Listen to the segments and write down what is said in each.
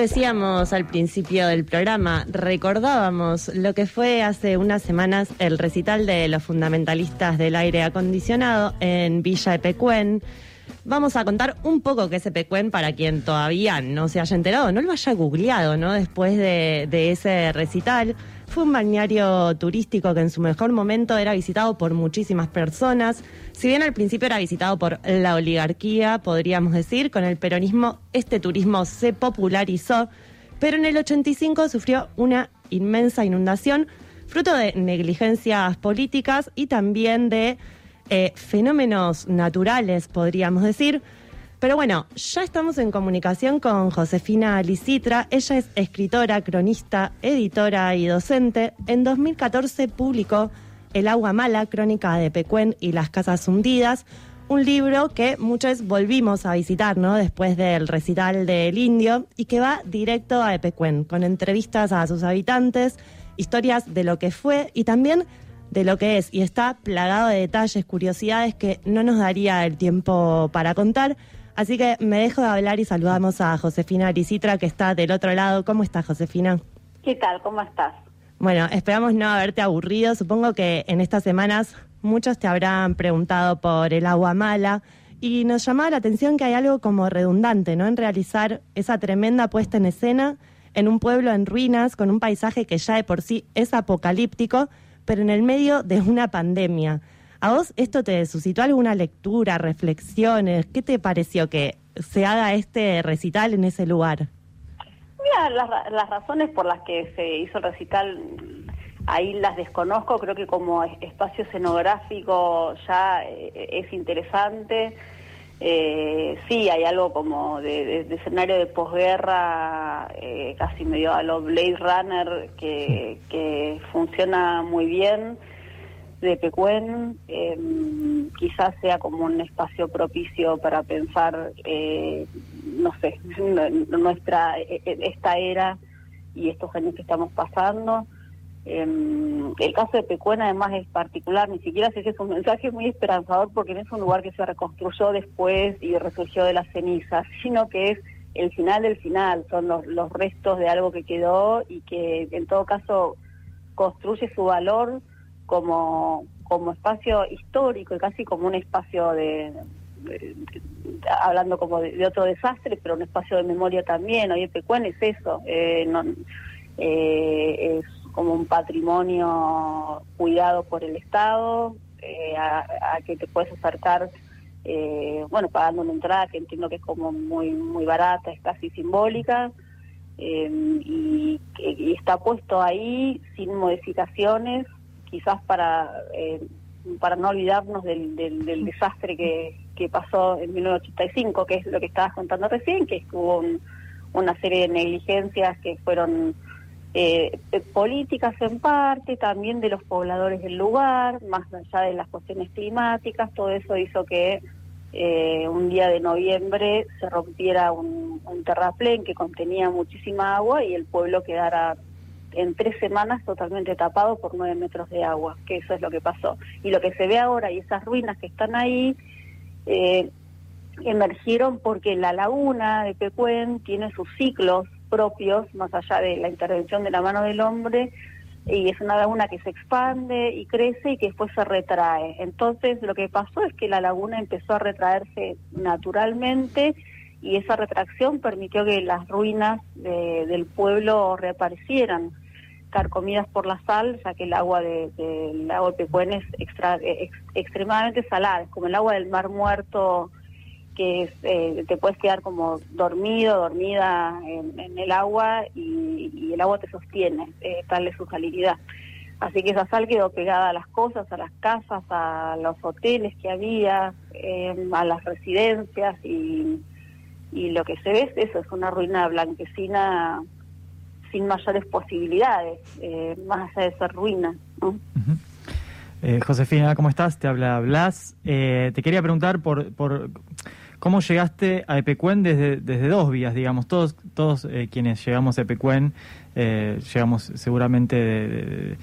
Decíamos al principio del programa, recordábamos lo que fue hace unas semanas el recital de los fundamentalistas del aire acondicionado en Villa Epecuén. Vamos a contar un poco qué es Epecuén para quien todavía no se haya enterado, no lo haya googleado, ¿no? Después de, de ese recital. Fue un balneario turístico que en su mejor momento era visitado por muchísimas personas. Si bien al principio era visitado por la oligarquía, podríamos decir, con el peronismo este turismo se popularizó, pero en el 85 sufrió una inmensa inundación, fruto de negligencias políticas y también de eh, fenómenos naturales, podríamos decir. Pero bueno, ya estamos en comunicación con Josefina Licitra. Ella es escritora, cronista, editora y docente. En 2014 publicó El agua mala, crónica de Pecuén y las casas hundidas, un libro que muchos volvimos a visitar, ¿no? Después del recital del Indio y que va directo a Epecuén, con entrevistas a sus habitantes, historias de lo que fue y también de lo que es. Y está plagado de detalles, curiosidades que no nos daría el tiempo para contar. Así que me dejo de hablar y saludamos a Josefina Aricitra, que está del otro lado. ¿Cómo estás, Josefina? ¿Qué tal? ¿Cómo estás? Bueno, esperamos no haberte aburrido. Supongo que en estas semanas muchos te habrán preguntado por el agua mala y nos llamaba la atención que hay algo como redundante, ¿no? En realizar esa tremenda puesta en escena en un pueblo en ruinas, con un paisaje que ya de por sí es apocalíptico, pero en el medio de una pandemia. ¿A vos esto te suscitó alguna lectura, reflexiones? ¿Qué te pareció que se haga este recital en ese lugar? Mira, las, razones por las que se hizo el recital, ahí las desconozco, creo que como espacio escenográfico ya eh, es interesante. Eh, sí, hay algo como de, escenario de posguerra, eh, casi medio a lo Blade Runner, que, que funciona muy bien de Pecuen em, quizás sea como un espacio propicio para pensar, eh, no sé, nuestra e, e, esta era y estos años que estamos pasando. Em, el caso de Pecuen además es particular, ni siquiera sé si es un mensaje muy esperanzador porque no es un lugar que se reconstruyó después y resurgió de las cenizas, sino que es el final del final, son los, los restos de algo que quedó y que en todo caso construye su valor como, como espacio histórico y casi como un espacio de, hablando como de, otro desastre, pero un espacio de memoria también. Hoy Pecuén es eso, eh, eh, es como un patrimonio cuidado por el Estado, eh, a, que te puedes acercar, bueno, pagando una entrada que entiendo que es como muy, muy barata, es casi simbólica. y, y está puesto ahí sin modificaciones quizás para, eh, para no olvidarnos del, del, desastre que, que, pasó en 1985, que es lo que estabas contando recién, que hubo una serie de negligencias que fueron eh, políticas en parte, también de los pobladores del lugar, más allá de las cuestiones climáticas, todo eso hizo que eh, un día de noviembre se rompiera un, un terraplén que contenía muchísima agua y el pueblo quedara en tres semanas totalmente tapado por nueve metros de agua, que eso es lo que pasó. Y lo que se ve ahora y esas ruinas que están ahí eh, emergieron porque la laguna de Pecuén tiene sus ciclos propios, más allá de la intervención de la mano del hombre, y es una laguna que se expande y crece y que después se retrae. Entonces lo que pasó es que la laguna empezó a retraerse naturalmente y esa retracción permitió que las ruinas del pueblo reaparecieran carcomidas por la sal, ya que el agua del de, lago de Pecuén es extra, extremadamente salada, es como el agua del mar muerto que eh, te puedes quedar como dormido, dormida en, el agua y, el agua te sostiene, eh, tal es su salinidad. Así que esa sal quedó pegada a las cosas, a las casas, a los hoteles que había, eh, a las residencias y, y lo que se ve es eso, es una ruina blanquecina sin mayores posibilidades, eh, más allá de ser ruina. Eh, Josefina, ¿cómo estás? Te habla Blas. Eh, te quería preguntar por, por cómo llegaste a Epecuén desde, desde dos vías, digamos. Todos, todos quienes llegamos a Epecuén llegamos seguramente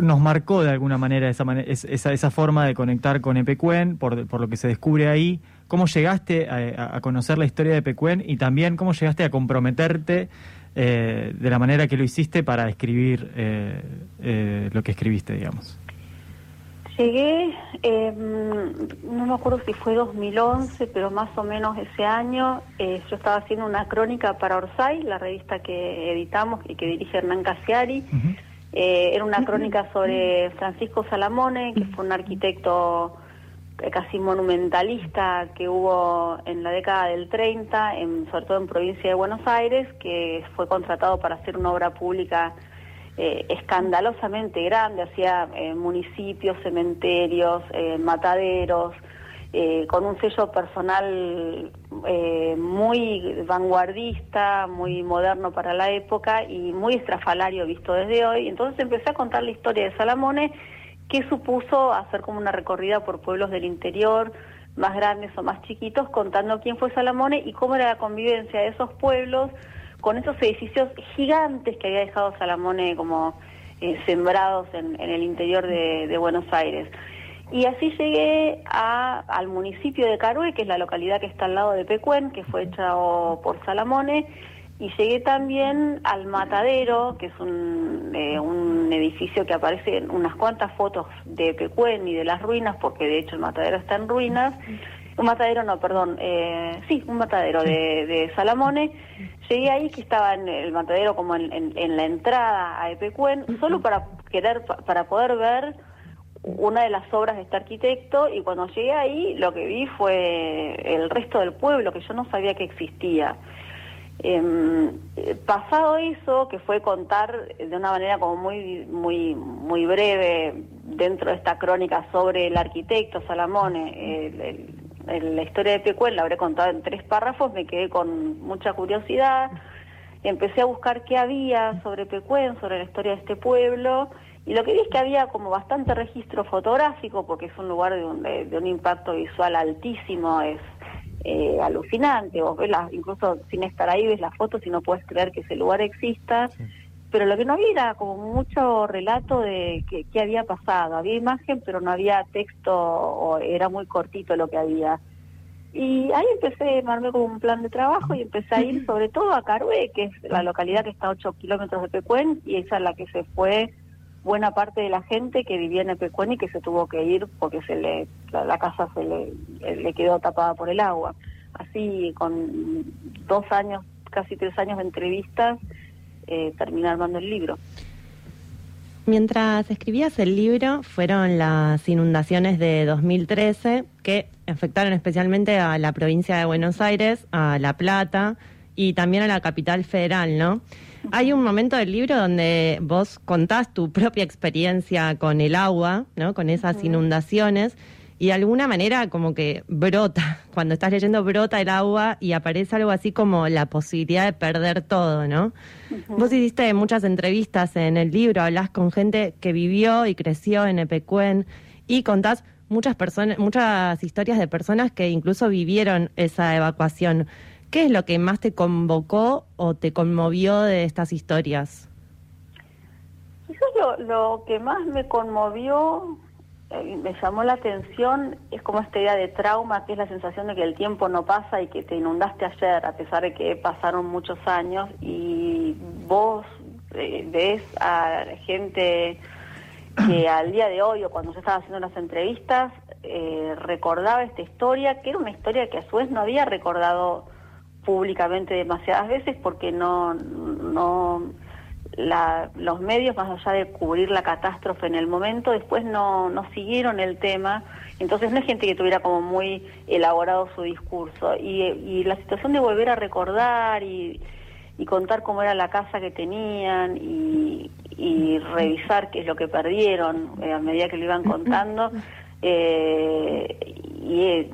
nos marcó de alguna manera esa, esa, esa forma de conectar con Epecuen, por, por lo que se descubre ahí. ¿Cómo llegaste a, conocer la historia de Epecuen y también cómo llegaste a comprometerte eh, de la manera que lo hiciste para escribir eh, eh, lo que escribiste, digamos? Llegué, em, no me acuerdo si fue 2011, pero más o menos ese año, yo estaba haciendo una crónica para Orsay, la revista que editamos y que dirige Hernán Casiari. era una crónica sobre Francisco Salamone, que fue un arquitecto eh, casi monumentalista que hubo en la década del 30, en, sobre todo en provincia de Buenos Aires, que fue contratado para hacer una obra pública eh, escandalosamente grande, hacía eh, municipios, cementerios, mataderos, con un sello personal muy vanguardista, muy moderno para la época y muy estrafalario visto desde hoy. Entonces empecé a contar la historia de Salamone ¿Qué supuso hacer como una recorrida por pueblos del interior, más grandes o más chiquitos, contando quién fue Salamone y cómo era la convivencia de esos pueblos con esos edificios gigantes que había dejado Salamone como eh, sembrados en, el interior de, Buenos Aires. Y así llegué al municipio de Carué, que es la localidad que está al lado de Pecuén, que fue hecha por Salamone, y llegué también al Matadero, que es un, eh, un edificio que aparece en unas cuantas fotos de Pecuén y de las ruinas, porque de hecho el Matadero está en ruinas. Un matadero, no, perdón, eh, sí, un matadero de, de, Salamone. Llegué ahí que estaba en el matadero como en, en, la entrada a Epecuén, solo para querer, para poder ver una de las obras de este arquitecto y cuando llegué ahí lo que vi fue el resto del pueblo que yo no sabía que existía. Eh, pasado eso, que fue contar de una manera como muy, muy, muy breve dentro de esta crónica sobre el arquitecto Salamone, la historia de Pecuén la habré contado en tres párrafos, me quedé con mucha curiosidad, empecé a buscar qué había sobre Pecuén, sobre la historia de este pueblo, y lo que vi es que había como bastante registro fotográfico, porque es un lugar de un, de un impacto visual altísimo, es eh, alucinante. Vos ves incluso sin estar ahí, ves las fotos y no puedes creer que ese lugar exista. Pero lo que no había era como mucho relato de qué, había pasado. Había imagen, pero no había texto, o era muy cortito lo que había. Y ahí empecé, me armé como un plan de trabajo y empecé a ir sobre todo a Carué, que es la localidad que está a 8 kilómetros de Pecuén, y esa es la que se fue buena parte de la gente que vivía en Epecuén y que se tuvo que ir porque se le la, casa se le, le, quedó tapada por el agua. Así, con dos años, casi tres años de entrevistas, eh, terminé armando el libro. Mientras escribías el libro, fueron las inundaciones de 2013 que afectaron especialmente a la provincia de Buenos Aires, a La Plata y también a la capital federal, ¿no? Hay un momento del libro donde vos contás tu propia experiencia con el agua, ¿no? Con esas inundaciones y de alguna manera como que brota, cuando estás leyendo brota el agua y aparece algo así como la posibilidad de perder todo, ¿no? Vos hiciste muchas entrevistas en el libro, hablas con gente que vivió y creció en Epecuén y contás muchas personas, muchas historias de personas que incluso vivieron esa evacuación. ¿Qué es lo que más te convocó o te conmovió de estas historias? Quizás lo, lo que más me conmovió, me llamó la atención, es como esta idea de trauma, que es la sensación de que el tiempo no pasa y que te inundaste ayer, a pesar de que pasaron muchos años, y vos eh, ves a gente que al día de hoy o cuando yo estaba haciendo las entrevistas eh, recordaba esta historia, que era una historia que a su vez no había recordado públicamente demasiadas veces porque no, no la, los medios, más allá de cubrir la catástrofe en el momento, después no, no siguieron el tema. Entonces no es gente que tuviera como muy elaborado su discurso. Y, y la situación de volver a recordar y, y contar cómo era la casa que tenían y, y revisar qué es lo que perdieron eh, a medida que lo iban contando. Eh, y,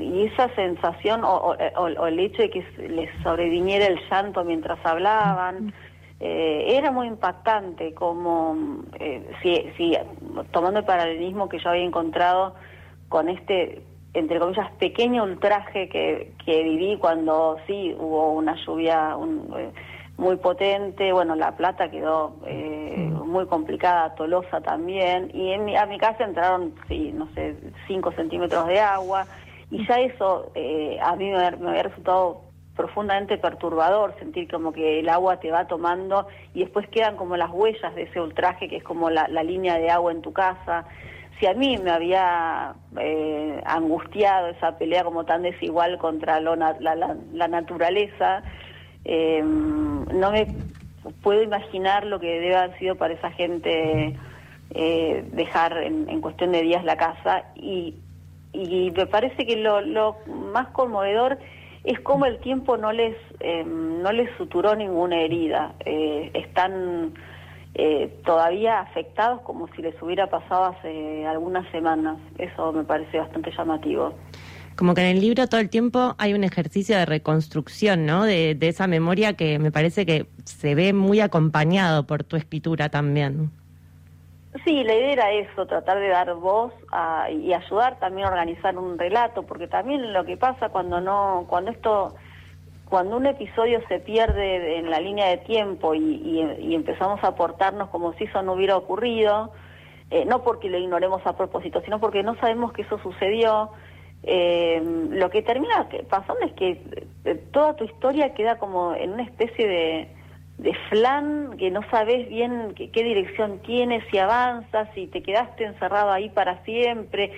y, esa sensación o, el hecho de que les sobreviniera el llanto mientras hablaban eh, era muy impactante como eh, si, si tomando el paralelismo que yo había encontrado con este entre comillas pequeño ultraje que, que viví cuando sí hubo una lluvia un, eh, muy potente bueno la plata quedó eh, muy complicada, Tolosa también, y en mi, a mi casa entraron, sí, no sé, 5 centímetros de agua, y ya eso eh, a mí me, había resultado profundamente perturbador sentir como que el agua te va tomando y después quedan como las huellas de ese ultraje que es como la, línea de agua en tu casa. Si a mí me había eh, angustiado esa pelea como tan desigual contra la, naturaleza, eh, no me puedo imaginar lo que debe haber sido para esa gente eh, dejar en, cuestión de días la casa y, y me parece que lo, lo más conmovedor es como el tiempo no les eh, no les suturó ninguna herida eh, están todavía afectados como si les hubiera pasado hace algunas semanas eso me parece bastante llamativo como que en el libro todo el tiempo hay un ejercicio de reconstrucción, ¿no? De, esa memoria que me parece que se ve muy acompañado por tu escritura también. Sí, la idea era eso, tratar de dar voz y ayudar también a organizar un relato, porque también lo que pasa cuando no, cuando esto, cuando un episodio se pierde en la línea de tiempo y, empezamos a aportarnos como si eso no hubiera ocurrido, eh, no porque lo ignoremos a propósito, sino porque no sabemos que eso sucedió, eh, lo que termina pasando es que eh, toda tu historia queda como en una especie de, de flan que no sabes bien qué, dirección tiene, si avanzas, si te quedaste encerrado ahí para siempre,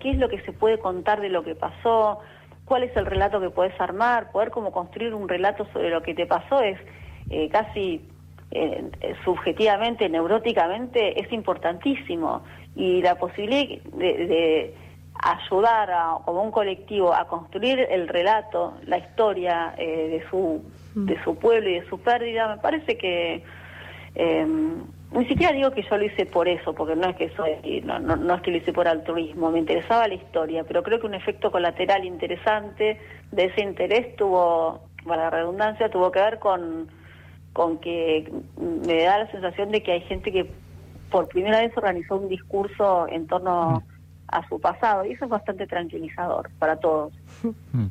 qué es lo que se puede contar de lo que pasó, cuál es el relato que puedes armar, poder como construir un relato sobre lo que te pasó es eh, casi eh, subjetivamente, neuróticamente, es importantísimo. Y la posibilidad de ayudar a, como un colectivo a construir el relato, la historia eh, de su de su pueblo y de su pérdida, me parece que em, ni siquiera digo que yo lo hice por eso, porque no es que soy, no, no, es que lo hice por altruismo, me interesaba la historia, pero creo que un efecto colateral interesante de ese interés tuvo, para la redundancia, tuvo que ver con, con que me da la sensación de que hay gente que por primera vez organizó un discurso en torno a su pasado y eso es bastante tranquilizador para todos. Mm.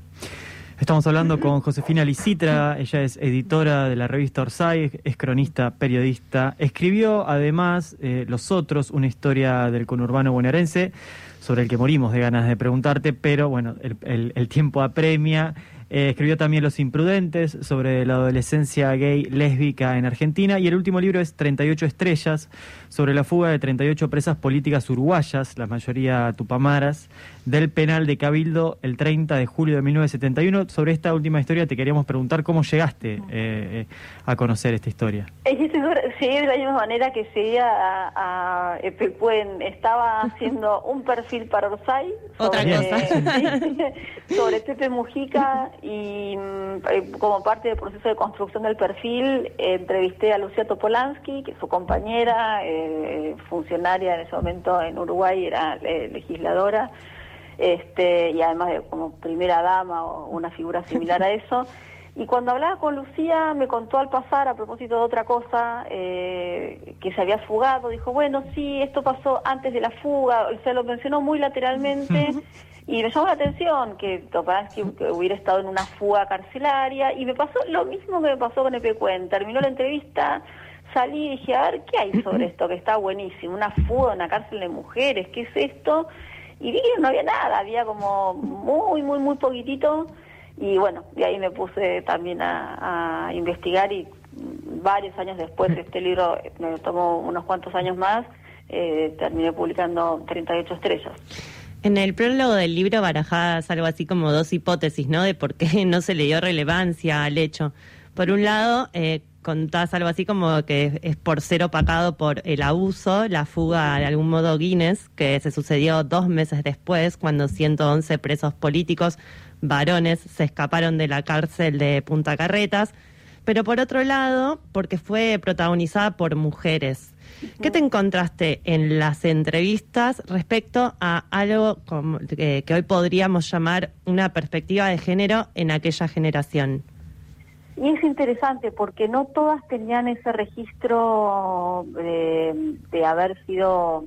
Estamos hablando con Josefina Licitra, ella es editora de la revista Orsay, es cronista, periodista. Escribió además eh, Los Otros, una historia del conurbano bonaerense, sobre el que morimos de ganas de preguntarte, pero bueno, el tiempo apremia eh, escribió también Los Imprudentes sobre la adolescencia gay lésbica en Argentina y el último libro es 38 estrellas sobre la fuga de 38 presas políticas uruguayas, la mayoría tupamaras, del penal de Cabildo el 30 de julio de 1971. Sobre esta última historia te queríamos preguntar cómo llegaste eh, eh, a conocer esta historia. Llegué de la misma manera que llegué a, a Estaba haciendo un perfil para Orsay sobre, sobre Pepe Mujica y mm, eh, como parte del proceso de construcción del perfil entrevisté a Lucía Topolansky, que es su compañera, eh, funcionaria en ese momento en Uruguay, era eh, legisladora, este, y además de como primera dama o una figura similar a eso. Y cuando hablaba con Lucía me contó al pasar, a propósito de otra cosa, que se había fugado, dijo, bueno, sí, esto pasó antes de la fuga, se lo mencionó muy lateralmente. Y me llamó la atención que Topansky hubiera estado en una fuga carcelaria y me pasó lo mismo que me pasó con Epecuen. Terminó la entrevista, salí y dije, a ver, ¿qué hay sobre esto? Que está buenísimo, una fuga una cárcel de mujeres, ¿qué es esto? Y vi que no había nada, había como muy, muy, muy poquitito. Y bueno, de ahí me puse también a, investigar y varios años después este libro me tomó unos cuantos años más, eh, terminé publicando 38 estrellas. En el prólogo del libro barajadas algo así como dos hipótesis, ¿no? De por qué no se le dio relevancia al hecho. Por un lado, eh, contás algo así como que es por ser opacado por el abuso, la fuga de algún modo Guinness, que se sucedió dos meses después, cuando 111 presos políticos varones se escaparon de la cárcel de Punta Carretas. Pero por otro lado, porque fue protagonizada por mujeres. ¿Qué te encontraste en las entrevistas respecto a algo que, hoy podríamos llamar una perspectiva de género en aquella generación? Y es interesante porque no todas tenían ese registro de, haber sido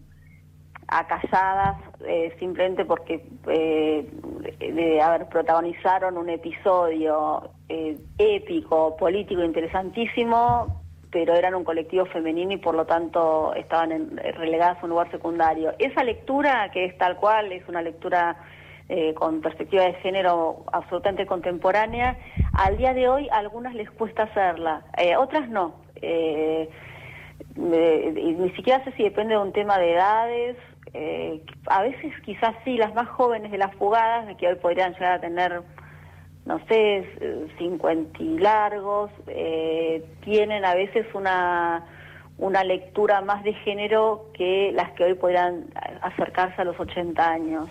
acalladas eh, simplemente porque eh, de protagonizaron un episodio eh, épico, político interesantísimo pero eran un colectivo femenino y por lo tanto estaban relegadas a un lugar secundario. Esa lectura, que es tal cual, es una lectura eh, con perspectiva de género absolutamente contemporánea, al día de hoy a algunas les cuesta hacerla, eh, otras no. Eh, ni siquiera sé si depende de un tema de edades, a veces quizás sí, las más jóvenes de las fugadas, que hoy podrían llegar a tener no sé, 50 y largos, eh, tienen a veces una, una lectura más de género que las que hoy podrán acercarse a los 80 años.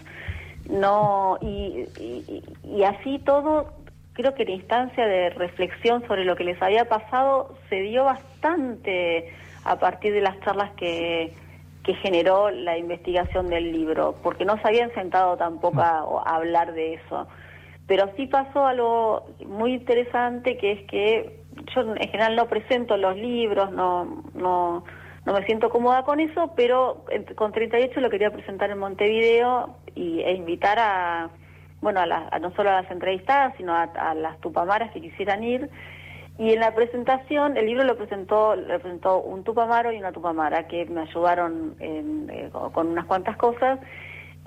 No, y, y, así todo, creo que la instancia de reflexión sobre lo que les había pasado se dio bastante a partir de las charlas que, que generó la investigación del libro, porque no se habían sentado tampoco a hablar de eso. Pero sí pasó algo muy interesante, que es que yo en general no presento los libros, no, no, no me siento cómoda con eso, pero con 38 lo quería presentar en Montevideo y, e invitar a, bueno, a, no solo a las entrevistadas, sino a, las tupamaras que quisieran ir. Y en la presentación, el libro lo presentó, lo presentó un tupamaro y una tupamara que me ayudaron eh, con unas cuantas cosas.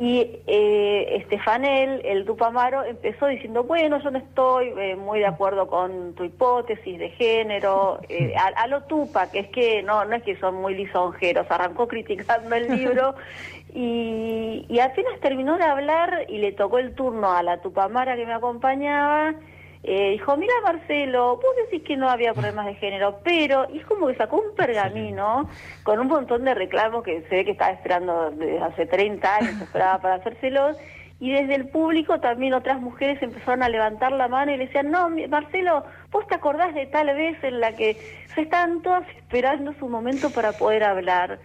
Y eh, Estefanel, el Dupamaro, empezó diciendo, bueno, yo no estoy eh, muy de acuerdo con tu hipótesis de género, eh, a, lo Tupa, que es que no, no es que son muy lisonjeros, arrancó criticando el libro y, y apenas terminó de hablar y le tocó el turno a la Tupamara que me acompañaba, eh, dijo, mira Marcelo, vos decís que no había problemas de género, pero y es como que sacó un pergamino con un montón de reclamos que se ve que estaba esperando desde hace 30 años, esperaba para hacérselos, y desde el público también otras mujeres empezaron a levantar la mano y le decían, no, Marcelo, vos te acordás de tal vez en la que se estaban todas esperando su momento para poder hablar.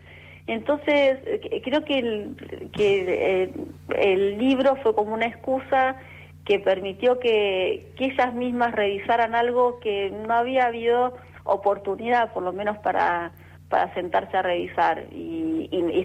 Entonces, eh, creo que el, que eh, el libro fue como una excusa que permitió que, ellas mismas revisaran algo que no había habido oportunidad, por lo menos para, para sentarse a revisar. Y,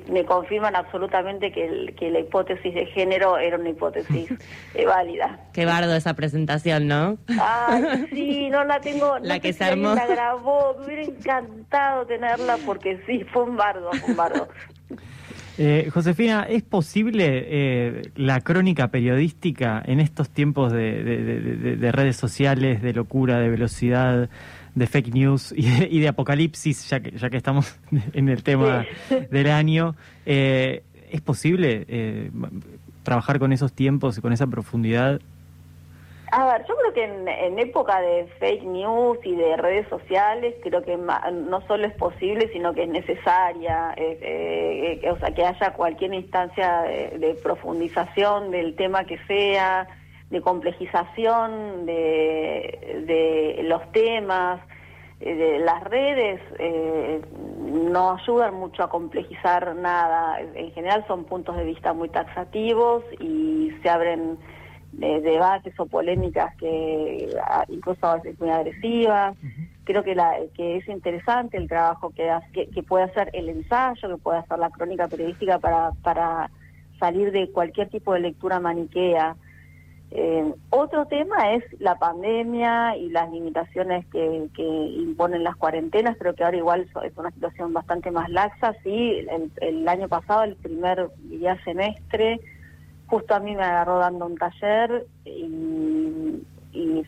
me confirman absolutamente que, que, la hipótesis de género era una hipótesis eh, válida. Qué bardo esa presentación, ¿no? Ay, sí, no la tengo. La que se armó. La grabó, me hubiera encantado tenerla porque sí, fue un bardo, fue un bardo. Eh, Josefina, ¿es posible eh, la crónica periodística en estos tiempos de, redes sociales, de locura, de velocidad, de fake news y de, apocalipsis, ya que, ya que estamos en el tema del año? Eh, ¿Es posible trabajar con esos tiempos y con esa profundidad? A ver, yo creo que en, época de fake news y de redes sociales, creo que no solo es posible, sino que es necesaria, eh, eh, o sea, que haya cualquier instancia de, profundización del tema que sea, de complejización de, los temas. Eh, de las redes no ayudan mucho a complejizar nada. En general son puntos de vista muy taxativos y se abren de debates o polémicas que incluso a veces muy agresivas. Creo que, la, que es interesante el trabajo que, que, puede hacer el ensayo, que puede hacer la crónica periodística para, para salir de cualquier tipo de lectura maniquea. Eh, otro tema es la pandemia y las limitaciones que, que, imponen las cuarentenas, creo que ahora igual es una situación bastante más laxa. Sí, el, el año pasado, el primer día semestre, justo a mí me agarró dando un taller y,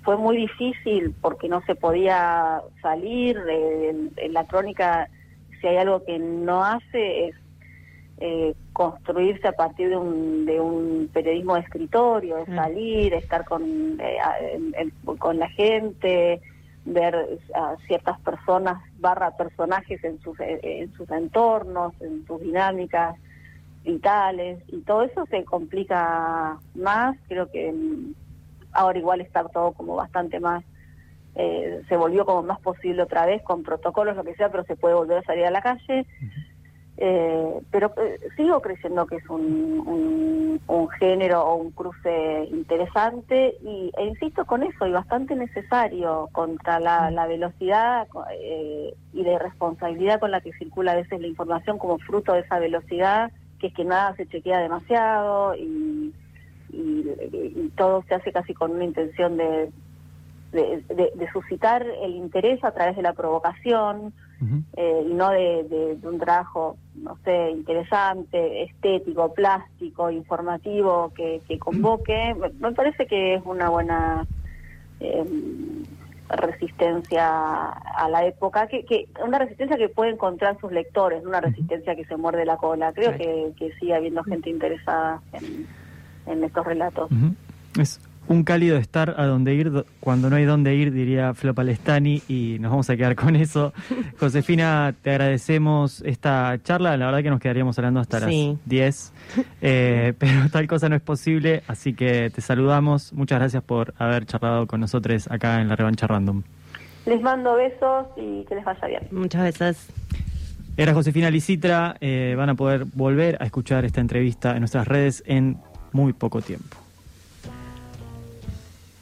fue muy difícil porque no se podía salir. en, la crónica, si hay algo que no hace es eh, construirse a partir de un, de un periodismo de escritorio, de mm. salir, estar con, eh, con la gente, ver a ciertas personas barra personajes en sus, en sus entornos, en sus dinámicas vitales y todo eso se complica más. Creo que mm, ahora igual está todo como bastante más, eh, se volvió como más posible otra vez con protocolos, lo que sea, pero se puede volver a salir a la calle. Eh, pero eh, sigo creyendo que es un, un, género o un cruce interesante y, e insisto con eso y bastante necesario contra la, la velocidad y la irresponsabilidad con la que circula a veces la información como fruto de esa velocidad que es que nada se chequea demasiado y, y, todo se hace casi con una intención de, de, suscitar el interés a través de la provocación eh, y no de, un trabajo, no sé, interesante, estético, plástico, informativo, que, convoque, me parece que es una buena eh, resistencia a la época, que, que una resistencia que puede encontrar sus lectores, una resistencia que se muerde la cola. Creo que, que sigue habiendo gente interesada en, en estos relatos. Es un cálido estar a donde ir cuando no hay dónde ir, diría Flo Palestani, y nos vamos a quedar con eso. Josefina, te agradecemos esta charla, la verdad que nos quedaríamos hablando hasta las 10, eh, pero tal cosa no es posible, así que te saludamos. Muchas gracias por haber charlado con nosotros acá en la revancha random. Les mando besos y que les vaya bien. Muchas gracias. Era Josefina Licitra, eh, van a poder volver a escuchar esta entrevista en nuestras redes en muy poco tiempo.